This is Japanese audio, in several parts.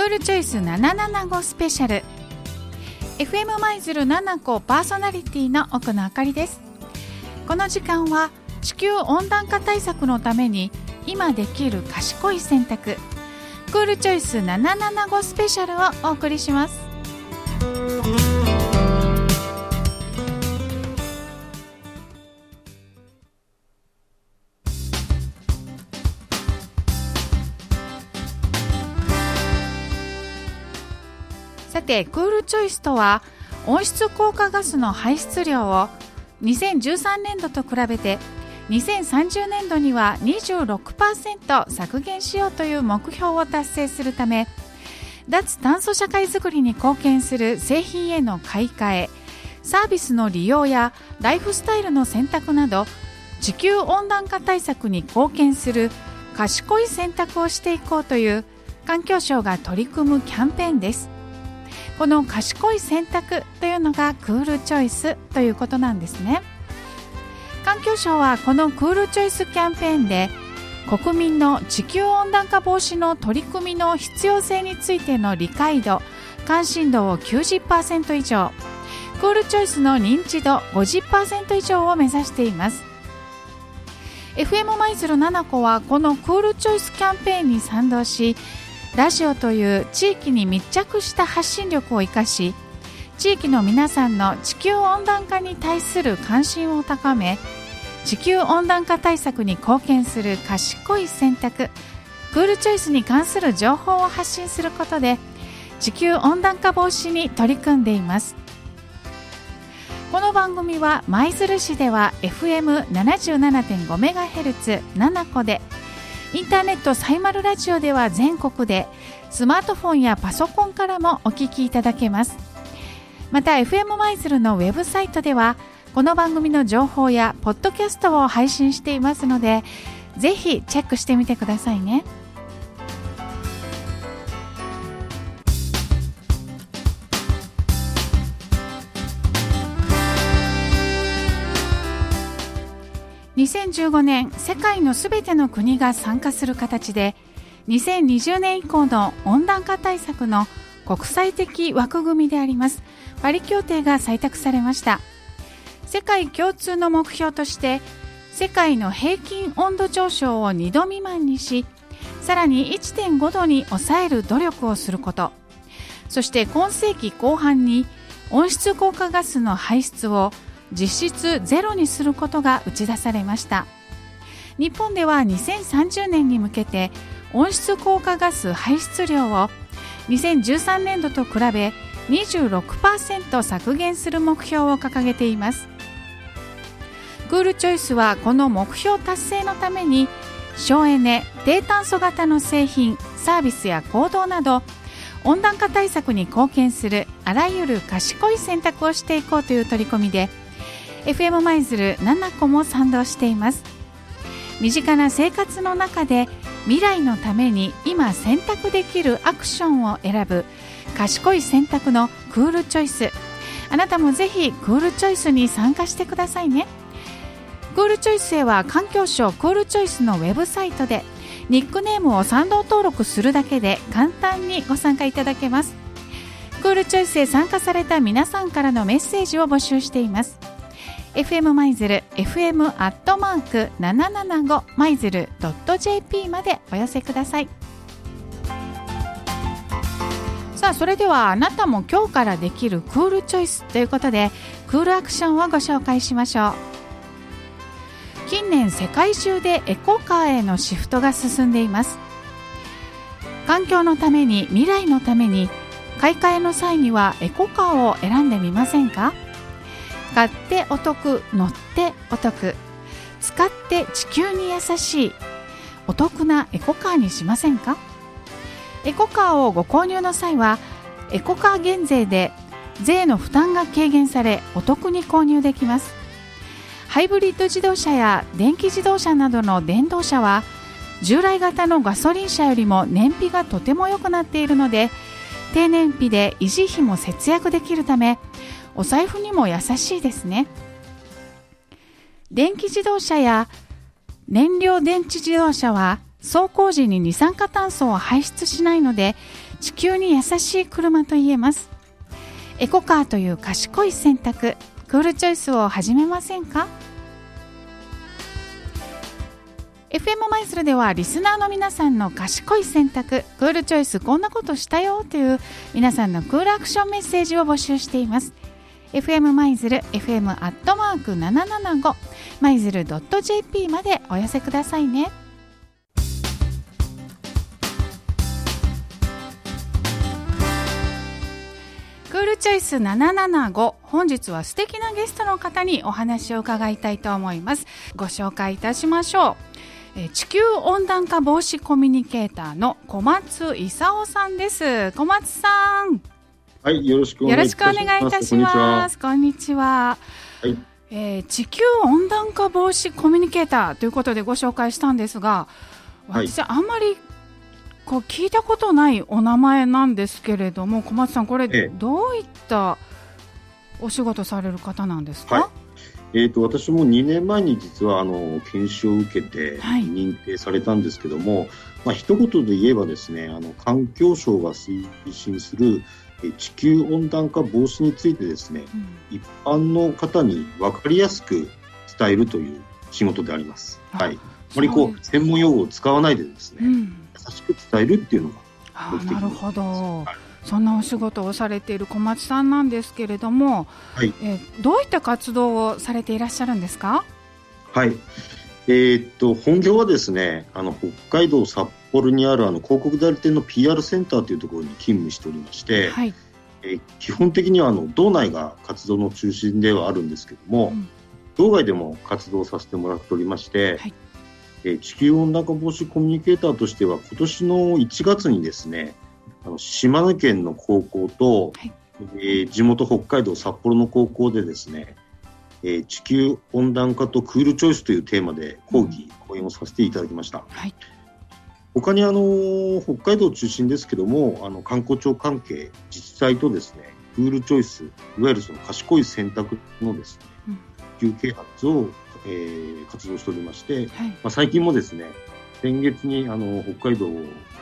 クールチョイス775スペシャル FM 舞鶴7個パーソナリティの奥野あかりです。この時間は地球温暖化対策のために今できる賢い選択。クールチョイス775スペシャルをお送りします。さてクールチョイスとは温室効果ガスの排出量を2013年度と比べて2030年度には26%削減しようという目標を達成するため脱炭素社会づくりに貢献する製品への買い替えサービスの利用やライフスタイルの選択など地球温暖化対策に貢献する賢い選択をしていこうという環境省が取り組むキャンペーンです。この賢い選択というのがクールチョイスということなんですね。環境省はこのクールチョイスキャンペーンで国民の地球温暖化防止の取り組みの必要性についての理解度関心度を90%以上クールチョイスの認知度50%以上を目指しています。FM 舞鶴7子はこのクールチョイスキャンペーンに賛同しラジオという地域に密着した発信力を生かし地域の皆さんの地球温暖化に対する関心を高め地球温暖化対策に貢献する賢い選択クールチョイスに関する情報を発信することで地球温暖化防止に取り組んでいます。この番組は舞鶴市では FM77.5MHz7 個でインターネットサイマルラジオでは全国でスマートフォンやパソコンからもお聞きいただけます。また FM 舞鶴のウェブサイトではこの番組の情報やポッドキャストを配信していますのでぜひチェックしてみてくださいね。2015年世界のすべての国が参加する形で2020年以降の温暖化対策の国際的枠組みであります。パリ協定が採択されました。世界共通の目標として世界の平均温度上昇を2度未満にしさらに1.5度に抑える努力をすること。そして今世紀後半に温室効果ガスの排出を実質ゼロにすることが打ち出されました。日本では2030年に向けて温室効果ガス排出量を2013年度と比べ26%削減する目標を掲げています。クールチョイスはこの目標達成のために省エネ低炭素型の製品サービスや行動など温暖化対策に貢献するあらゆる賢い選択をしていこうという取り組みで FM 舞鶴7個も賛同しています。身近な生活の中で未来のために今選択できるアクションを選ぶ賢い選択のクールチョイスあなたもぜひクールチョイスに参加してくださいね。クールチョイスへは環境省クールチョイスのウェブサイトでニックネームを賛同登録するだけで簡単にご参加いただけます。クールチョイスへ参加された皆さんからのメッセージを募集しています。FM 舞鶴 FM アットマーク775舞鶴 .jp までお寄せください。さあそれではあなたも今日からできるクールチョイスということでクールアクションをご紹介しましょう。近年世界中でエコカーへのシフトが進んでいます。環境のために未来のために買い替えの際にはエコカーを選んでみませんか？買ってお得乗ってお得使って地球に優しいお得なエコカーにしませんか？エコカーをご購入の際はエコカー減税で税の負担が軽減されお得に購入できます。ハイブリッド自動車や電気自動車などの電動車は従来型のガソリン車よりも燃費がとても良くなっているので低燃費で維持費も節約できるためお財布にも優しいですね。電気自動車や燃料電池自動車は走行時に二酸化炭素を排出しないので地球に優しい車と言えます。エコカーという賢い選択クールチョイスを始めませんか？FM マイズルではリスナーの皆さんの賢い選択クールチョイスこんなことしたよという皆さんのクールアクションメッセージを募集しています。FM マイズル FM アットマーク775マイズル .jp までお寄せくださいね。クールチョイス775本日は素敵なゲストの方にお話を伺いたいと思います。ご紹介いたしましょう。え地球温暖化防止コミュニケーターの小松勲さんです。小松さん。はいよろしくお願いいたします。こんにちは。は。い、えー、地球温暖化防止コミュニケーターということでご紹介したんですが私、はい、あんまりこう聞いたことないお名前なんですけれども小松さんこれどういったお仕事される方なんですか、はい。えーと、私も2年前に実はあの研修を受けて認定されたんですけども、はい、まあ一言で言えばですねあの環境省が推進する地球温暖化防止についてですね、うん、一般の方に分かりやすく伝えるという仕事であります。はい、あまりこう専門用語を使わないでですね、うん、優しく伝えるっていうのが目的なるほど。はい。そんなお仕事をされている小松さんなんですけれども、はい、えー、どういった活動をされていらっしゃるんですか？はい、えー、っと本業はですねあの北海道札幌にあるあの広告代理店の PR センターというところに勤務しておりまして、はい、えー、基本的にはあの道内が活動の中心ではあるんですけども、うん、道外でも活動させてもらっておりまして、はい、えー、地球温暖化防止コミュニケーターとしては今年の1月にですねあの島根県の高校と、はい、えー、地元北海道札幌の高校でですね、えー、地球温暖化とクールチョイスというテーマで講義、うん、講演をさせていただきました。はい、他にあの北海道中心ですけどもあの観光庁関係自治体とですねクールチョイスいわゆるその賢い選択のですね、うん、普及啓発を、えー、活動しておりまして、はい、まあ、最近もですね先月にあの北海道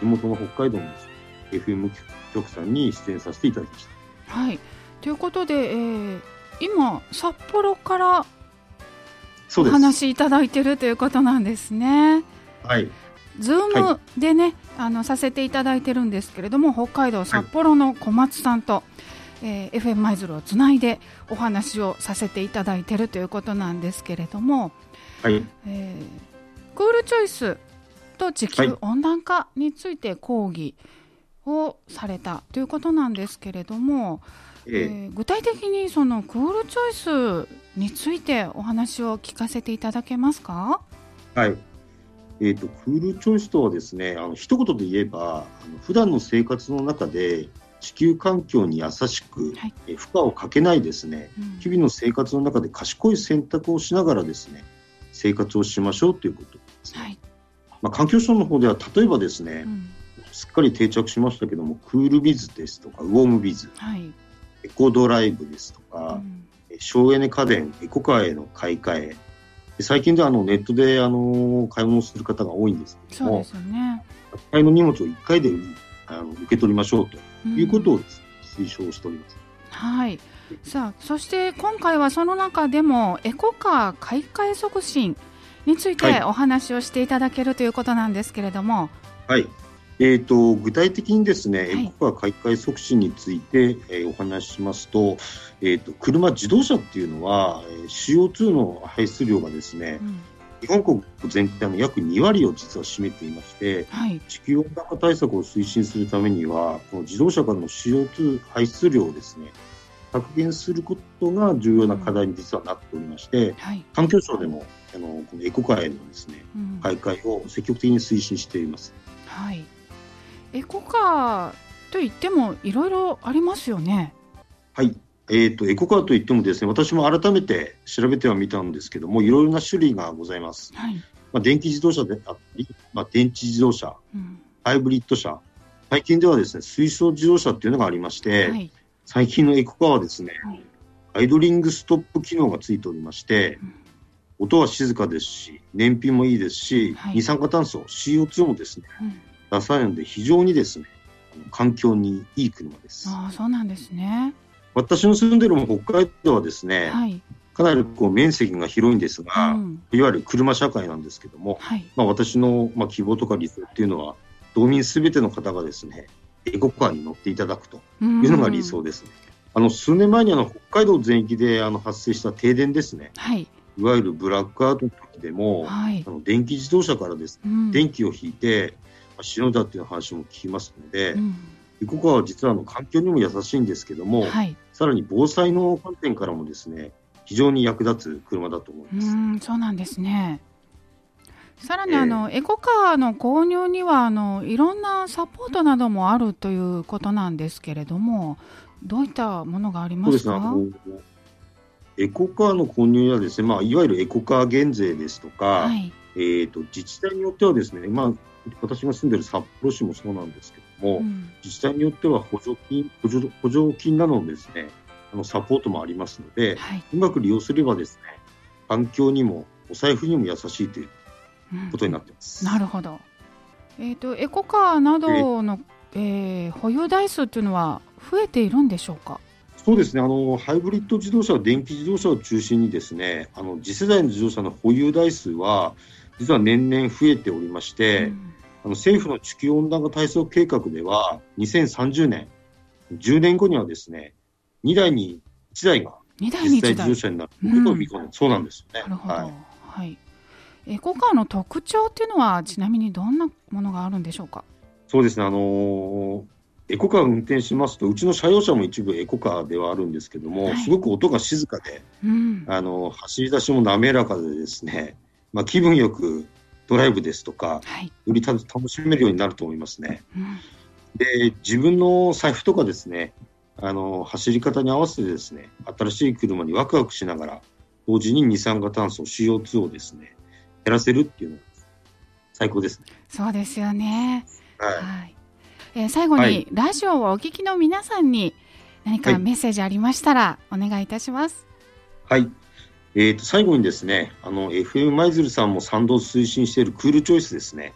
地元の北海道のね FM 局さんに出演させていただきました。はい。ということで、えー、今、札幌からお話しいただいているということなんですね。はい、ズームでね、はい、あのさせていただいてるんですけれども北海道札幌の小松さんと、はい、えー、FM 舞鶴をつないでお話をさせていただいてるということなんですけれども、はい。えー、クールチョイスと地球温暖化について講義、はいをされたということなんですけれども、えー、えー、具体的にそのクールチョイスについてお話を聞かせていただけますか？はい。えーと、クールチョイスとはですね、あの一言で言えば、あの普段の生活の中で地球環境に優しく、はい、え負荷をかけないですね、うん、日々の生活の中で賢い選択をしながらですね、生活をしましょうということです、ね、はい、まあ、環境省の方では例えばですね、うん。すっかり定着しましたけどもクールビズですとかウォームビズ、はい、エコドライブですとか、うん、省エネ家電エコカーへの買い替え最近ではあのネットであの買い物する方が多いんですけどもね、買いの荷物を1回であの受け取りましょうということを推奨しております。うん、はいさあそして今回はその中でもエコカー買い替え促進についてお話をしていただけるということなんですけれども。はい、えーと、具体的にですね、はい、エコカー買い替え促進について、えー、お話ししますと,、えーと、車、自動車っていうのは CO2 の排出量がですね、うん、日本国全体の約2割を実は占めていまして、はい、地球温暖化対策を推進するためにはこの自動車からの CO2 排出量をですね削減することが重要な課題に実はなっておりまして、うん。はい、環境省でもあのこのエコカーへのですね、うん、買い替えを積極的に推進しています。はいエコカーといってもいろいろありますよね。はい。えーと、エコカーといってもですね私も改めて調べてはみたんですけどもいろいろな種類がございます、はい。まあ、電気自動車であったり、まあ、電池自動車、うん、ハイブリッド車最近ではですね水素自動車っていうのがありまして、はい、最近のエコカーはですね、はい、アイドリングストップ機能がついておりまして、うん、音は静かですし燃費もいいですし、はい、二酸化炭素 CO2 もですね、うん出さないので非常にですね環境にいい車です。あそうなんですね。私の住んでる北海道はですね、はい、かなりこう面積が広いんですが、うん、いわゆる車社会なんですけども、はい、まあ、私のまあ希望とか理想っていうのは道民すべての方がですねエコカーに乗っていただくというのが理想ですね。あの数年前にあの北海道全域であの発生した停電ですね、はい、いわゆるブラックアウトの時でも、はい、あの電気自動車からですね、うん、電気を引いて、まあ、死のだっていう話も聞きますので、うん、エコカーは実はあの環境にも優しいんですけども、はい、さらに防災の観点からもですね非常に役立つ車だと思います。うんそうなんですね。さらにあの、えー、エコカーの購入にはあのいろんなサポートなどもあるということなんですけれどもどういったものがありますか？エコカーの購入やですね、まあ、いわゆるエコカー減税ですとか、はい、えーと、自治体によってはですね、まあ、私が住んでいる札幌市もそうなんですけども、うん、自治体によっては補助金補助補助金などのですねあのサポートもありますので、はい、うまく利用すればですね環境にもお財布にも優しいということになってます。うん、なるほど。えっ、ー、とエコカーなどの、えー、保有台数というのは増えているんでしょうか？そうですねあのハイブリッド自動車、電気自動車を中心にですねあの次世代の自動車の保有台数は実は年々増えておりまして、うん、あの政府の地球温暖化対策計画では2030年10年後にはですね2台に1台が実際自動車になることを見込んで、うん、そうなんですよね。なるほど、はい、はい、エコカーの特徴っていうのはちなみにどんなものがあるんでしょうか？そうですね。あのーエコカー運転しますと、うちの車用車も一部エコカーではあるんですけども、はい、すごく音が静かで、うん、あの走り出しも滑らかでですね、まあ、気分よくドライブですとか、はい、より楽しめるようになると思いますね。うん、で自分の財布とかですねあの走り方に合わせてですね新しい車にワクワクしながら同時に二酸化炭素 CO2 をですね減らせるっていうのが最高ですね。そうですよね。はい、はいえー、最後に、はい、ラジオをお聞きの皆さんに何かメッセージありましたら、お願いいたします。はい。えーと、最後にですね、あの FM 舞鶴さんも賛同推進しているクールチョイスですね。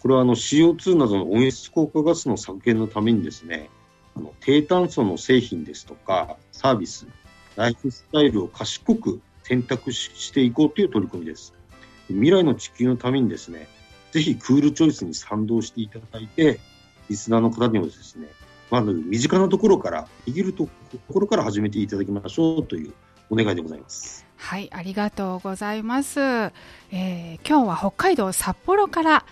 これはあの CO2 などの温室効果ガスの削減のためにですね、あの低炭素の製品ですとかサービス、ライフスタイルを賢く選択していこうという取り組みです。未来の地球のためにですね、ぜひクールチョイスに賛同していただいて、リスナーの方にもですね、まず身近なところから、できるところから始めていただきましょうというお願いでございます。はい、ありがとうございます。えー、今日は北海道札幌から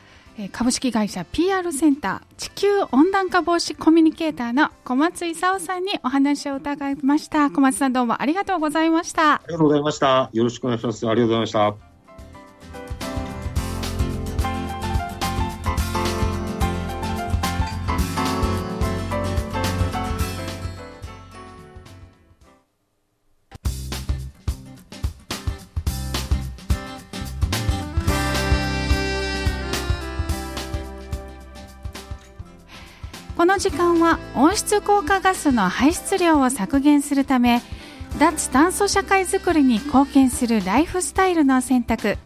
株式会社 PR センター地球温暖化防止コミュニケーターの小松勲さんにお話を伺いました。小松さんどうもありがとうございました。ありがとうございました。よろしくお願いします。ありがとうございました。この時間は温室効果ガスの排出量を削減するため脱炭素社会づくりに貢献するライフスタイルの選択。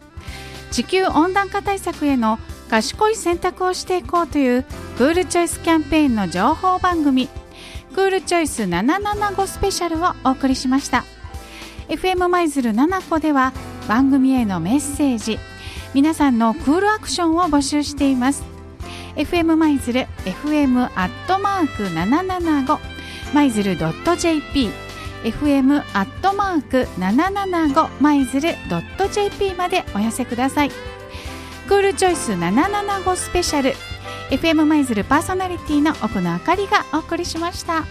地球温暖化対策への賢い選択をしていこうというクールチョイスキャンペーンの情報番組クールチョイス775スペシャルをお送りしました。FM 舞鶴7個では番組へのメッセージ皆さんのクールアクションを募集しています。FM 舞鶴 FM アットマーク775舞鶴 .jp FM アットマーク775舞鶴 .jp までお寄せくださいクールチョイス775スペシャル FM 舞鶴パーソナリティの奥野あかりがお送りしました。